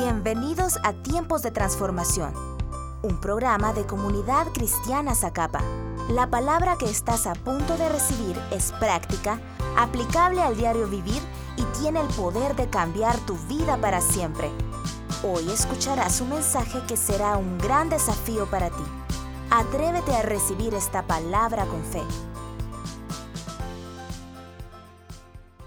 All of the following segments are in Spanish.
Bienvenidos a Tiempos de Transformación, un programa de comunidad cristiana Zacapa. La palabra que estás a punto de recibir es práctica, aplicable al diario vivir y tiene el poder de cambiar tu vida para siempre. Hoy escucharás un mensaje que será un gran desafío para ti. Atrévete a recibir esta palabra con fe.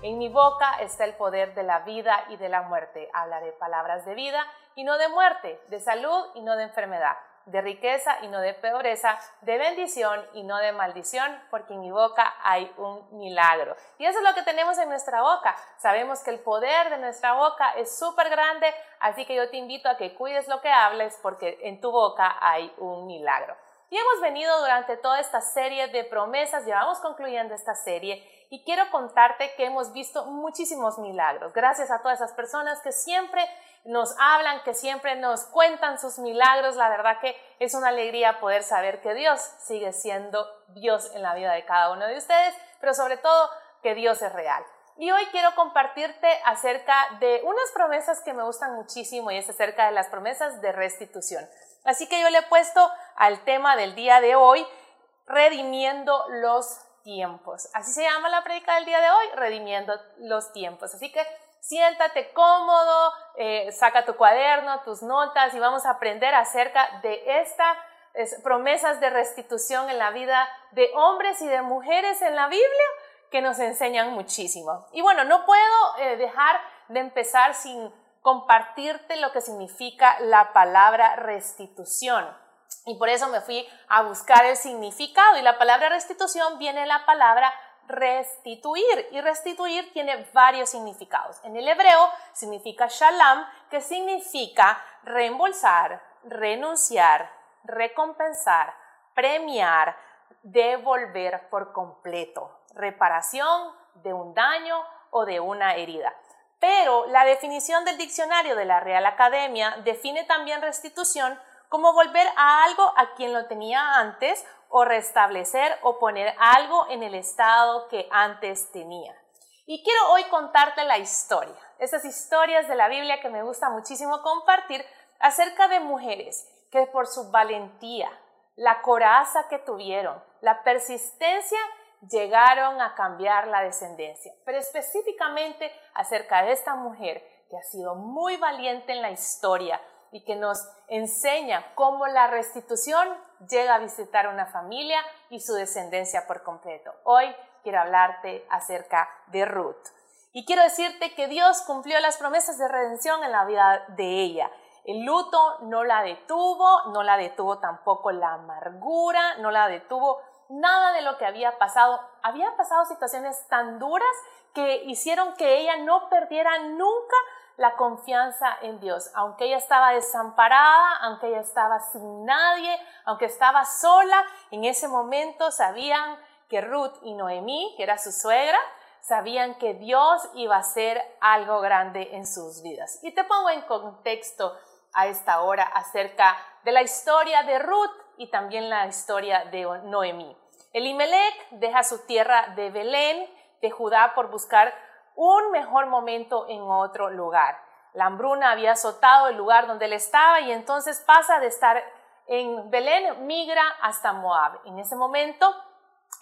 En mi boca está el poder de la vida y de la muerte. Hablaré palabras de vida y no de muerte, de salud y no de enfermedad, de riqueza y no de pobreza, de bendición y no de maldición, porque en mi boca hay un milagro. Y eso es lo que tenemos en nuestra boca. Sabemos que el poder de nuestra boca es súper grande, así que yo te invito a que cuides lo que hables, porque en tu boca hay un milagro. Y hemos venido durante toda esta serie de promesas, llevamos concluyendo esta serie y quiero contarte que hemos visto muchísimos milagros. Gracias a todas esas personas que siempre nos hablan, que siempre nos cuentan sus milagros. La verdad que es una alegría poder saber que Dios sigue siendo Dios en la vida de cada uno de ustedes, pero sobre todo que Dios es real. Y hoy quiero compartirte acerca de unas promesas que me gustan muchísimo y es acerca de las promesas de restitución. Así que yo le he puesto al tema del día de hoy, redimiendo los tiempos. Así se llama la predica del día de hoy, redimiendo los tiempos. Así que siéntate cómodo, eh, saca tu cuaderno, tus notas y vamos a aprender acerca de estas promesas de restitución en la vida de hombres y de mujeres en la Biblia que nos enseñan muchísimo. Y bueno, no puedo eh, dejar de empezar sin compartirte lo que significa la palabra restitución. Y por eso me fui a buscar el significado. Y la palabra restitución viene de la palabra restituir. Y restituir tiene varios significados. En el hebreo significa shalom, que significa reembolsar, renunciar, recompensar, premiar, devolver por completo, reparación de un daño o de una herida. Pero la definición del diccionario de la Real Academia define también restitución como volver a algo a quien lo tenía antes o restablecer o poner algo en el estado que antes tenía. Y quiero hoy contarte la historia, esas historias de la Biblia que me gusta muchísimo compartir acerca de mujeres que por su valentía, la coraza que tuvieron, la persistencia llegaron a cambiar la descendencia, pero específicamente acerca de esta mujer que ha sido muy valiente en la historia y que nos enseña cómo la restitución llega a visitar una familia y su descendencia por completo. Hoy quiero hablarte acerca de Ruth. Y quiero decirte que Dios cumplió las promesas de redención en la vida de ella. El luto no la detuvo, no la detuvo tampoco la amargura, no la detuvo nada de lo que había pasado. Había pasado situaciones tan duras que hicieron que ella no perdiera nunca la confianza en Dios. Aunque ella estaba desamparada, aunque ella estaba sin nadie, aunque estaba sola, en ese momento sabían que Ruth y Noemí, que era su suegra, sabían que Dios iba a hacer algo grande en sus vidas. Y te pongo en contexto a esta hora acerca de la historia de Ruth y también la historia de Noemí. Elimelech deja su tierra de Belén, de Judá, por buscar un mejor momento en otro lugar. La hambruna había azotado el lugar donde él estaba y entonces pasa de estar en Belén, migra hasta Moab. En ese momento,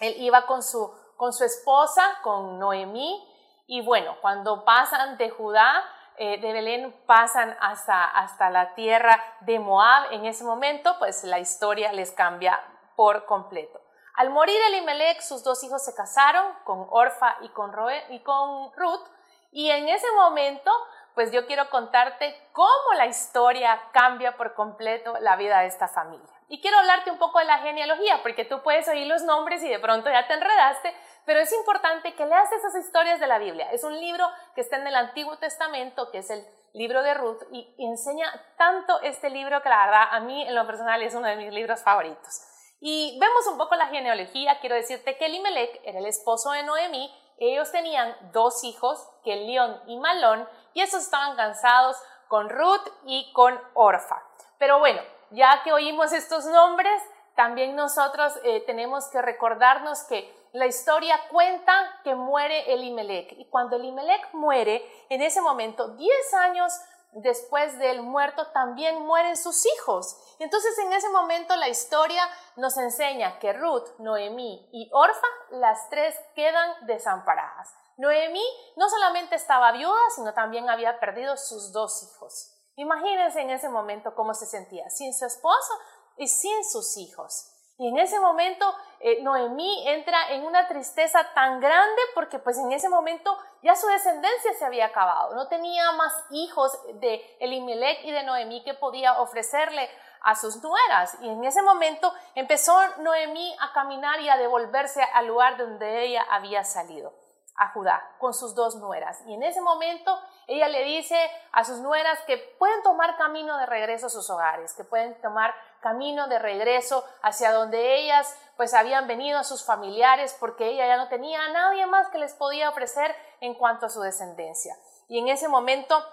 él iba con su, con su esposa, con Noemí, y bueno, cuando pasan de Judá, eh, de Belén pasan hasta, hasta la tierra de Moab, en ese momento, pues la historia les cambia por completo. Al morir Elimelech, sus dos hijos se casaron con Orfa y con, y con Ruth, y en ese momento, pues yo quiero contarte cómo la historia cambia por completo la vida de esta familia. Y quiero hablarte un poco de la genealogía, porque tú puedes oír los nombres y de pronto ya te enredaste, pero es importante que leas esas historias de la Biblia. Es un libro que está en el Antiguo Testamento, que es el libro de Ruth, y enseña tanto este libro que la verdad a mí en lo personal es uno de mis libros favoritos. Y vemos un poco la genealogía, quiero decirte que Elimelech era el esposo de Noemí, ellos tenían dos hijos, Kelión y Malón, y esos estaban cansados con Ruth y con Orfa. Pero bueno, ya que oímos estos nombres, también nosotros eh, tenemos que recordarnos que la historia cuenta que muere Elimelech. Y cuando Elimelech muere, en ese momento, 10 años después del muerto también mueren sus hijos. Entonces en ese momento la historia nos enseña que Ruth, Noemí y Orfa, las tres quedan desamparadas. Noemí no solamente estaba viuda, sino también había perdido sus dos hijos. Imagínense en ese momento cómo se sentía, sin su esposo y sin sus hijos. Y en ese momento eh, Noemí entra en una tristeza tan grande porque pues en ese momento ya su descendencia se había acabado. No tenía más hijos de Elimelech y de Noemí que podía ofrecerle a sus nueras. Y en ese momento empezó Noemí a caminar y a devolverse al lugar donde ella había salido, a Judá, con sus dos nueras. Y en ese momento ella le dice a sus nueras que pueden tomar camino de regreso a sus hogares, que pueden tomar camino de regreso hacia donde ellas pues habían venido a sus familiares porque ella ya no tenía a nadie más que les podía ofrecer en cuanto a su descendencia. Y en ese momento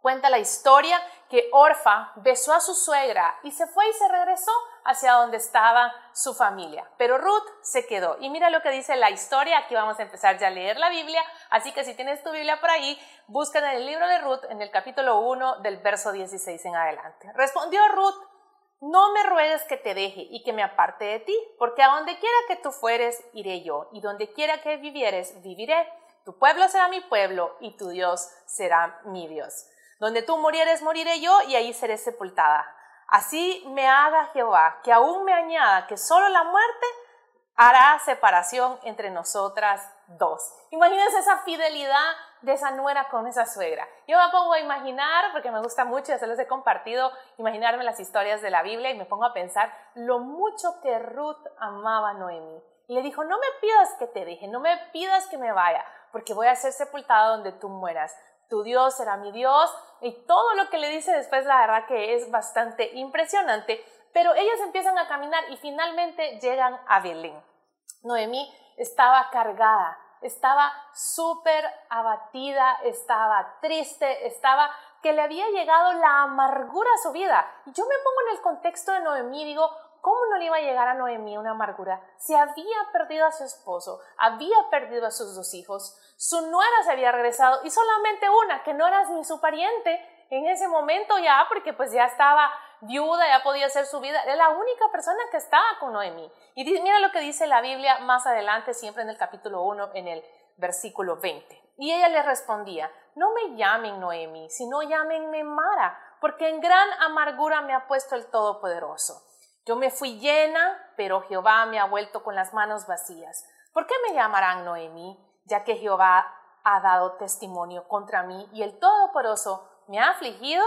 cuenta la historia que Orfa besó a su suegra y se fue y se regresó hacia donde estaba su familia. Pero Ruth se quedó. Y mira lo que dice la historia. Aquí vamos a empezar ya a leer la Biblia. Así que si tienes tu Biblia por ahí, busca en el libro de Ruth en el capítulo 1 del verso 16 en adelante. Respondió Ruth no me ruegues que te deje y que me aparte de ti, porque a donde quiera que tú fueres, iré yo, y donde quiera que vivieres, viviré. Tu pueblo será mi pueblo, y tu Dios será mi Dios. Donde tú murieres, moriré yo, y ahí seré sepultada. Así me haga Jehová, que aún me añada que solo la muerte hará separación entre nosotras dos. Imagínense esa fidelidad de esa nuera con esa suegra. Yo me pongo a imaginar, porque me gusta mucho, ya se los he compartido, imaginarme las historias de la Biblia y me pongo a pensar lo mucho que Ruth amaba a Noemi. Y le dijo, no me pidas que te deje, no me pidas que me vaya, porque voy a ser sepultada donde tú mueras. Tu Dios será mi Dios. Y todo lo que le dice después, la verdad que es bastante impresionante. Pero ellas empiezan a caminar y finalmente llegan a Belén. Noemí estaba cargada, estaba súper abatida, estaba triste, estaba que le había llegado la amargura a su vida. Y yo me pongo en el contexto de Noemí y digo, ¿cómo no le iba a llegar a Noemí una amargura? Si había perdido a su esposo, había perdido a sus dos hijos, su nuera se había regresado y solamente una, que no era ni su pariente, en ese momento ya, porque pues ya estaba viuda, ya podía hacer su vida, era la única persona que estaba con Noemí. Y mira lo que dice la Biblia más adelante, siempre en el capítulo 1, en el versículo 20. Y ella le respondía, no me llamen Noemi, sino llámenme Mara, porque en gran amargura me ha puesto el Todopoderoso. Yo me fui llena, pero Jehová me ha vuelto con las manos vacías. ¿Por qué me llamarán Noemi, ya que Jehová ha dado testimonio contra mí y el Todopoderoso me ha afligido?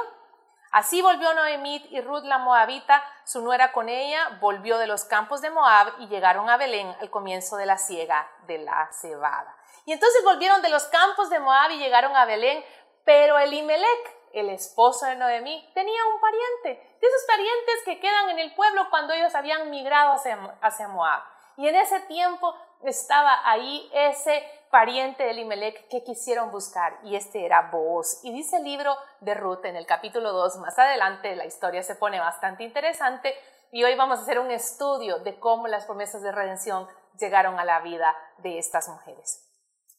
Así volvió Noemí y Ruth la Moabita, su nuera con ella, volvió de los campos de Moab y llegaron a Belén al comienzo de la siega de la cebada. Y entonces volvieron de los campos de Moab y llegaron a Belén, pero Elimelech, el esposo de Noemí, tenía un pariente, de esos parientes que quedan en el pueblo cuando ellos habían migrado hacia, Moab. Y en ese tiempo estaba ahí ese pariente de Elimelech que quisieron buscar y este era Boaz. Y dice el libro de Ruth en el capítulo 2, más adelante la historia se pone bastante interesante y hoy vamos a hacer un estudio de cómo las promesas de redención llegaron a la vida de estas mujeres.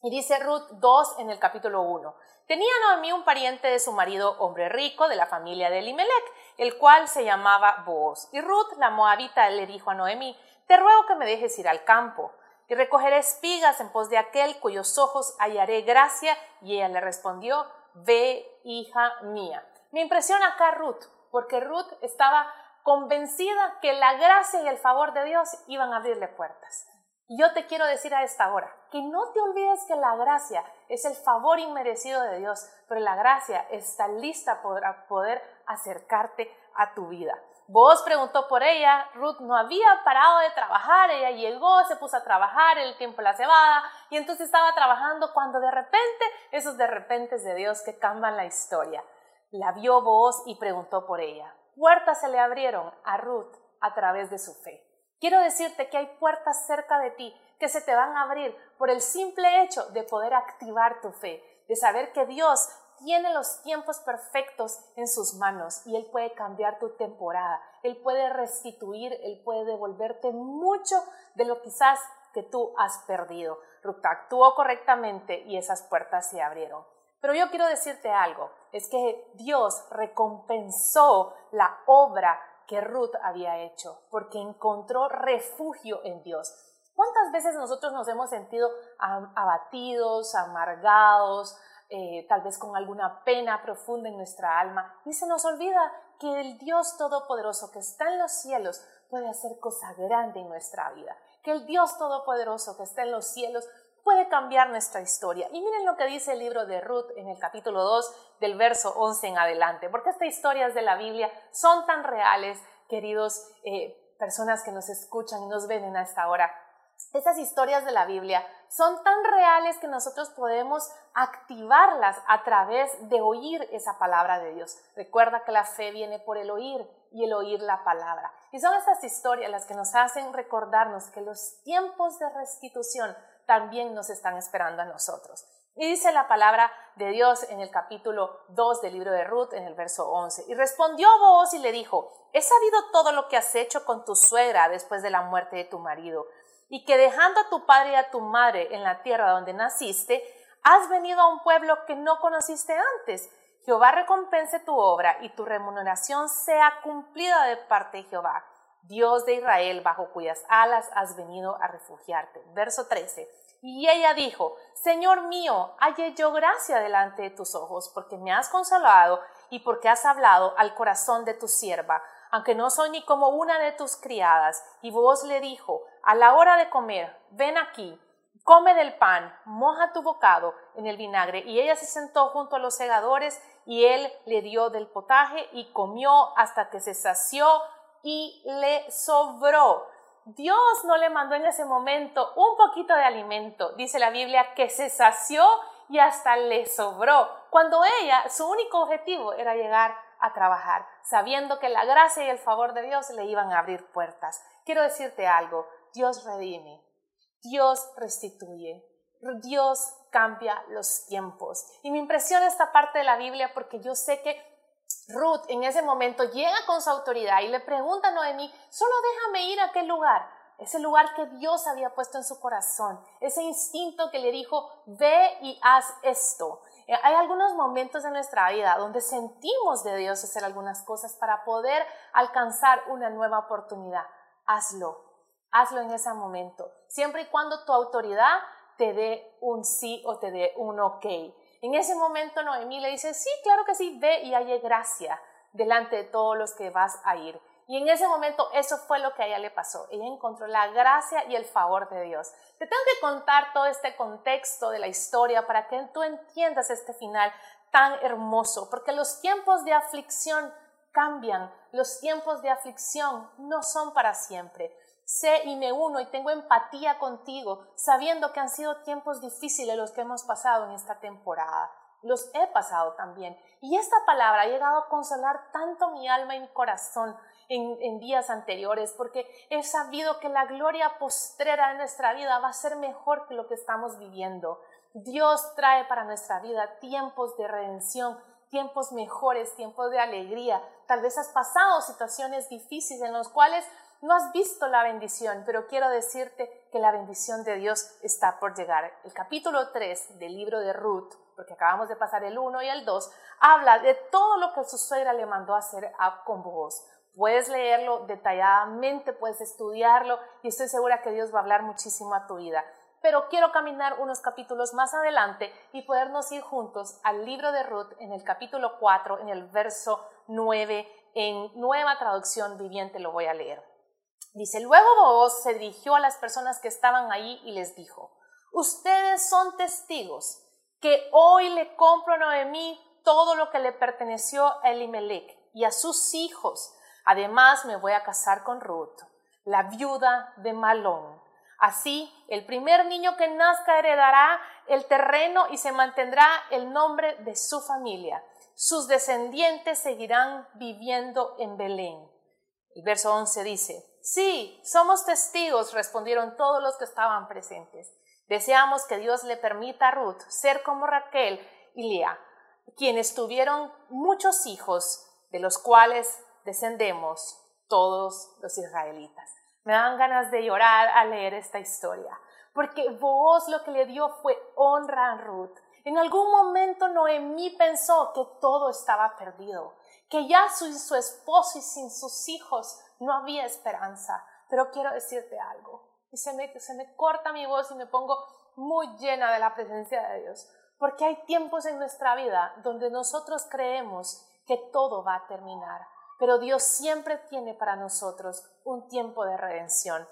Y dice Ruth 2 en el capítulo 1. Tenía Noemí un pariente de su marido, hombre rico, de la familia de Elimelech, el cual se llamaba Boaz. Y Ruth, la moabita, le dijo a Noemí, te ruego que me dejes ir al campo y recogeré espigas en pos de aquel cuyos ojos hallaré gracia. Y ella le respondió, ve, hija mía. Me impresiona acá Ruth, porque Ruth estaba convencida que la gracia y el favor de Dios iban a abrirle puertas. Y yo te quiero decir a esta hora que no te olvides que la gracia es el favor inmerecido de Dios, pero la gracia está lista para poder acercarte a tu vida. Vos preguntó por ella, Ruth no había parado de trabajar, ella llegó, se puso a trabajar, el tiempo la cebada, y entonces estaba trabajando cuando de repente, esos de repente de Dios que cambian la historia. La vio vos y preguntó por ella. Puertas se le abrieron a Ruth a través de su fe. Quiero decirte que hay puertas cerca de ti que se te van a abrir por el simple hecho de poder activar tu fe, de saber que Dios tiene los tiempos perfectos en sus manos y Él puede cambiar tu temporada, Él puede restituir, Él puede devolverte mucho de lo quizás que tú has perdido. Ruth actuó correctamente y esas puertas se abrieron. Pero yo quiero decirte algo, es que Dios recompensó la obra que Ruth había hecho, porque encontró refugio en Dios. ¿Cuántas veces nosotros nos hemos sentido abatidos, amargados, eh, tal vez con alguna pena profunda en nuestra alma? Y se nos olvida que el Dios Todopoderoso que está en los cielos puede hacer cosa grande en nuestra vida, que el Dios Todopoderoso que está en los cielos puede cambiar nuestra historia. Y miren lo que dice el libro de Ruth en el capítulo 2 del verso 11 en adelante, porque estas historias de la Biblia son tan reales, queridos eh, personas que nos escuchan y nos ven en esta hora. Estas historias de la Biblia son tan reales que nosotros podemos activarlas a través de oír esa palabra de Dios. Recuerda que la fe viene por el oír y el oír la palabra. Y son estas historias las que nos hacen recordarnos que los tiempos de restitución también nos están esperando a nosotros. Y dice la palabra de Dios en el capítulo 2 del libro de Ruth, en el verso 11. Y respondió vos y le dijo, he sabido todo lo que has hecho con tu suegra después de la muerte de tu marido, y que dejando a tu padre y a tu madre en la tierra donde naciste, has venido a un pueblo que no conociste antes. Jehová recompense tu obra y tu remuneración sea cumplida de parte de Jehová Dios de Israel, bajo cuyas alas has venido a refugiarte. Verso 13. Y ella dijo, Señor mío, hallé yo gracia delante de tus ojos, porque me has consolado y porque has hablado al corazón de tu sierva, aunque no soy ni como una de tus criadas. Y vos le dijo, a la hora de comer, ven aquí, come del pan, moja tu bocado en el vinagre. Y ella se sentó junto a los segadores y él le dio del potaje y comió hasta que se sació y le sobró. Dios no le mandó en ese momento un poquito de alimento, dice la Biblia, que se sació y hasta le sobró, cuando ella, su único objetivo era llegar a trabajar, sabiendo que la gracia y el favor de Dios le iban a abrir puertas. Quiero decirte algo, Dios redime, Dios restituye, Dios cambia los tiempos. Y me impresiona esta parte de la Biblia porque yo sé que Ruth en ese momento llega con su autoridad y le pregunta a Noemí, solo déjame ir a aquel lugar, ese lugar que Dios había puesto en su corazón, ese instinto que le dijo, ve y haz esto. Eh, hay algunos momentos en nuestra vida donde sentimos de Dios hacer algunas cosas para poder alcanzar una nueva oportunidad. Hazlo, hazlo en ese momento, siempre y cuando tu autoridad te dé un sí o te dé un ok. En ese momento Noemí le dice, sí, claro que sí, ve y haya gracia delante de todos los que vas a ir. Y en ese momento eso fue lo que a ella le pasó. Ella encontró la gracia y el favor de Dios. Te tengo que contar todo este contexto de la historia para que tú entiendas este final tan hermoso, porque los tiempos de aflicción cambian, los tiempos de aflicción no son para siempre sé y me uno y tengo empatía contigo, sabiendo que han sido tiempos difíciles los que hemos pasado en esta temporada. Los he pasado también. Y esta palabra ha llegado a consolar tanto mi alma y mi corazón en, días anteriores, porque he sabido que la gloria postrera de nuestra vida va a ser mejor que lo que estamos viviendo. Dios trae para nuestra vida tiempos de redención, tiempos mejores, tiempos de alegría. Tal vez has pasado situaciones difíciles en las cuales no has visto la bendición, pero quiero decirte que la bendición de Dios está por llegar. El capítulo 3 del libro de Ruth, porque acabamos de pasar el 1 y el 2, habla de todo lo que su suegra le mandó hacer a, con vos. Puedes leerlo detalladamente, puedes estudiarlo y estoy segura que Dios va a hablar muchísimo a tu vida. Pero quiero caminar unos capítulos más adelante y podernos ir juntos al libro de Ruth en el capítulo 4, en el verso 9, en nueva traducción viviente lo voy a leer. Dice, luego vos se dirigió a las personas que estaban ahí y les dijo, ustedes son testigos que hoy le compro a Noemí todo lo que le perteneció a Elimelech y a sus hijos. Además me voy a casar con Ruth, la viuda de Malón. Así, el primer niño que nazca heredará el terreno y se mantendrá el nombre de su familia. Sus descendientes seguirán viviendo en Belén. El verso 11 dice, Sí, somos testigos, respondieron todos los que estaban presentes. Deseamos que Dios le permita a Ruth ser como Raquel y Lea, quienes tuvieron muchos hijos, de los cuales descendemos todos los israelitas. Me dan ganas de llorar al leer esta historia, porque vos lo que le dio fue honra a Ruth. En algún momento Noemí pensó que todo estaba perdido, que ya sin su esposo y sin sus hijos no había esperanza. Pero quiero decirte algo, y se me, se me corta mi voz y me pongo muy llena de la presencia de Dios, porque hay tiempos en nuestra vida donde nosotros creemos que todo va a terminar, pero Dios siempre tiene para nosotros un tiempo de redención.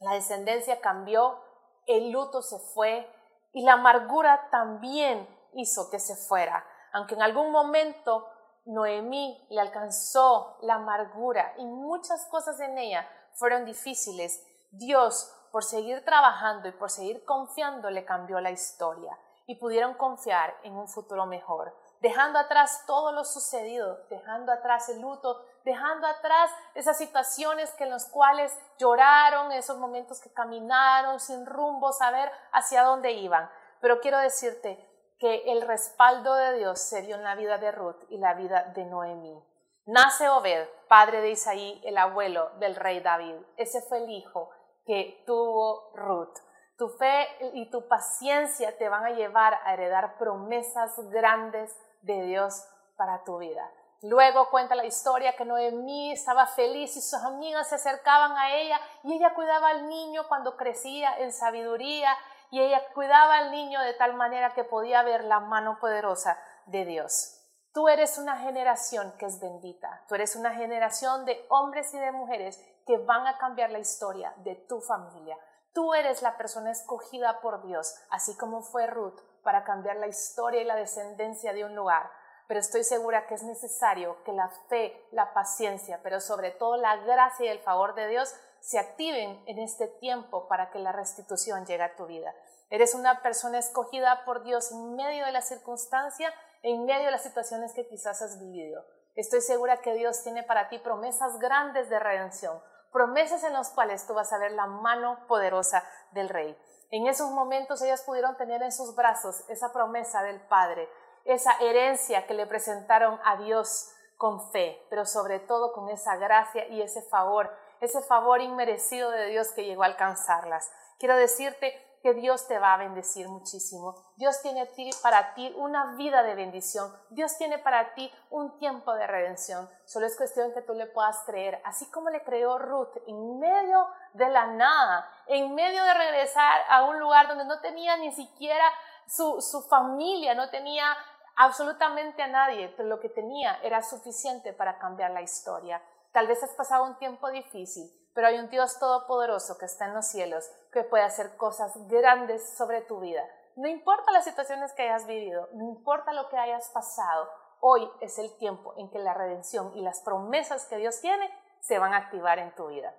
La descendencia cambió, el luto se fue y la amargura también hizo que se fuera. Aunque en algún momento Noemí le alcanzó la amargura y muchas cosas en ella fueron difíciles, Dios, por seguir trabajando y por seguir confiando, le cambió la historia y pudieron confiar en un futuro mejor dejando atrás todo lo sucedido, dejando atrás el luto, dejando atrás esas situaciones que en las cuales lloraron, esos momentos que caminaron sin rumbo, saber hacia dónde iban. Pero quiero decirte que el respaldo de Dios se dio en la vida de Ruth y la vida de Noemí. Nace Obed, padre de Isaí, el abuelo del rey David. Ese fue el hijo que tuvo Ruth. Tu fe y tu paciencia te van a llevar a heredar promesas grandes de Dios para tu vida. Luego cuenta la historia que Noemí estaba feliz y sus amigas se acercaban a ella y ella cuidaba al niño cuando crecía en sabiduría y ella cuidaba al niño de tal manera que podía ver la mano poderosa de Dios. Tú eres una generación que es bendita. Tú eres una generación de hombres y de mujeres que van a cambiar la historia de tu familia. Tú eres la persona escogida por Dios, así como fue Ruth para cambiar la historia y la descendencia de un lugar, pero estoy segura que es necesario que la fe, la paciencia, pero sobre todo la gracia y el favor de Dios se activen en este tiempo para que la restitución llegue a tu vida. Eres una persona escogida por Dios en medio de la circunstancia, en medio de las situaciones que quizás has vivido. Estoy segura que Dios tiene para ti promesas grandes de redención, promesas en las cuales tú vas a ver la mano poderosa del Rey. En esos momentos ellas pudieron tener en sus brazos esa promesa del Padre, esa herencia que le presentaron a Dios con fe, pero sobre todo con esa gracia y ese favor, ese favor inmerecido de Dios que llegó a alcanzarlas. Quiero decirte que Dios te va a bendecir muchísimo. Dios tiene para ti una vida de bendición. Dios tiene para ti un tiempo de redención. Solo es cuestión que tú le puedas creer, así como le creó Ruth en medio de la nada, en medio de regresar a un lugar donde no tenía ni siquiera su, su familia, no tenía absolutamente a nadie, pero lo que tenía era suficiente para cambiar la historia. Tal vez has pasado un tiempo difícil, pero hay un Dios todopoderoso que está en los cielos que puede hacer cosas grandes sobre tu vida. No importa las situaciones que hayas vivido, no importa lo que hayas pasado, hoy es el tiempo en que la redención y las promesas que Dios tiene se van a activar en tu vida.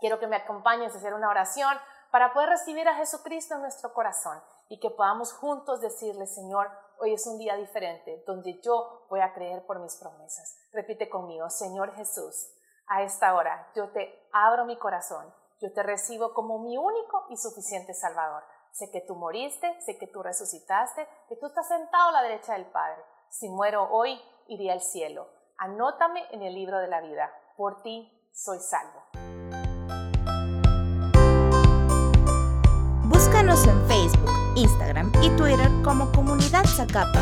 Quiero que me acompañes a hacer una oración para poder recibir a Jesucristo en nuestro corazón y que podamos juntos decirle, Señor, hoy es un día diferente donde yo voy a creer por mis promesas. Repite conmigo, Señor Jesús, a esta hora yo te abro mi corazón, yo te recibo como mi único y suficiente Salvador. Sé que tú moriste, sé que tú resucitaste, que tú estás sentado a la derecha del Padre. Si muero hoy, iré al cielo. Anótame en el libro de la vida. Por ti soy salvo. Búscanos en Facebook, Instagram y Twitter como Comunidad Zacapa.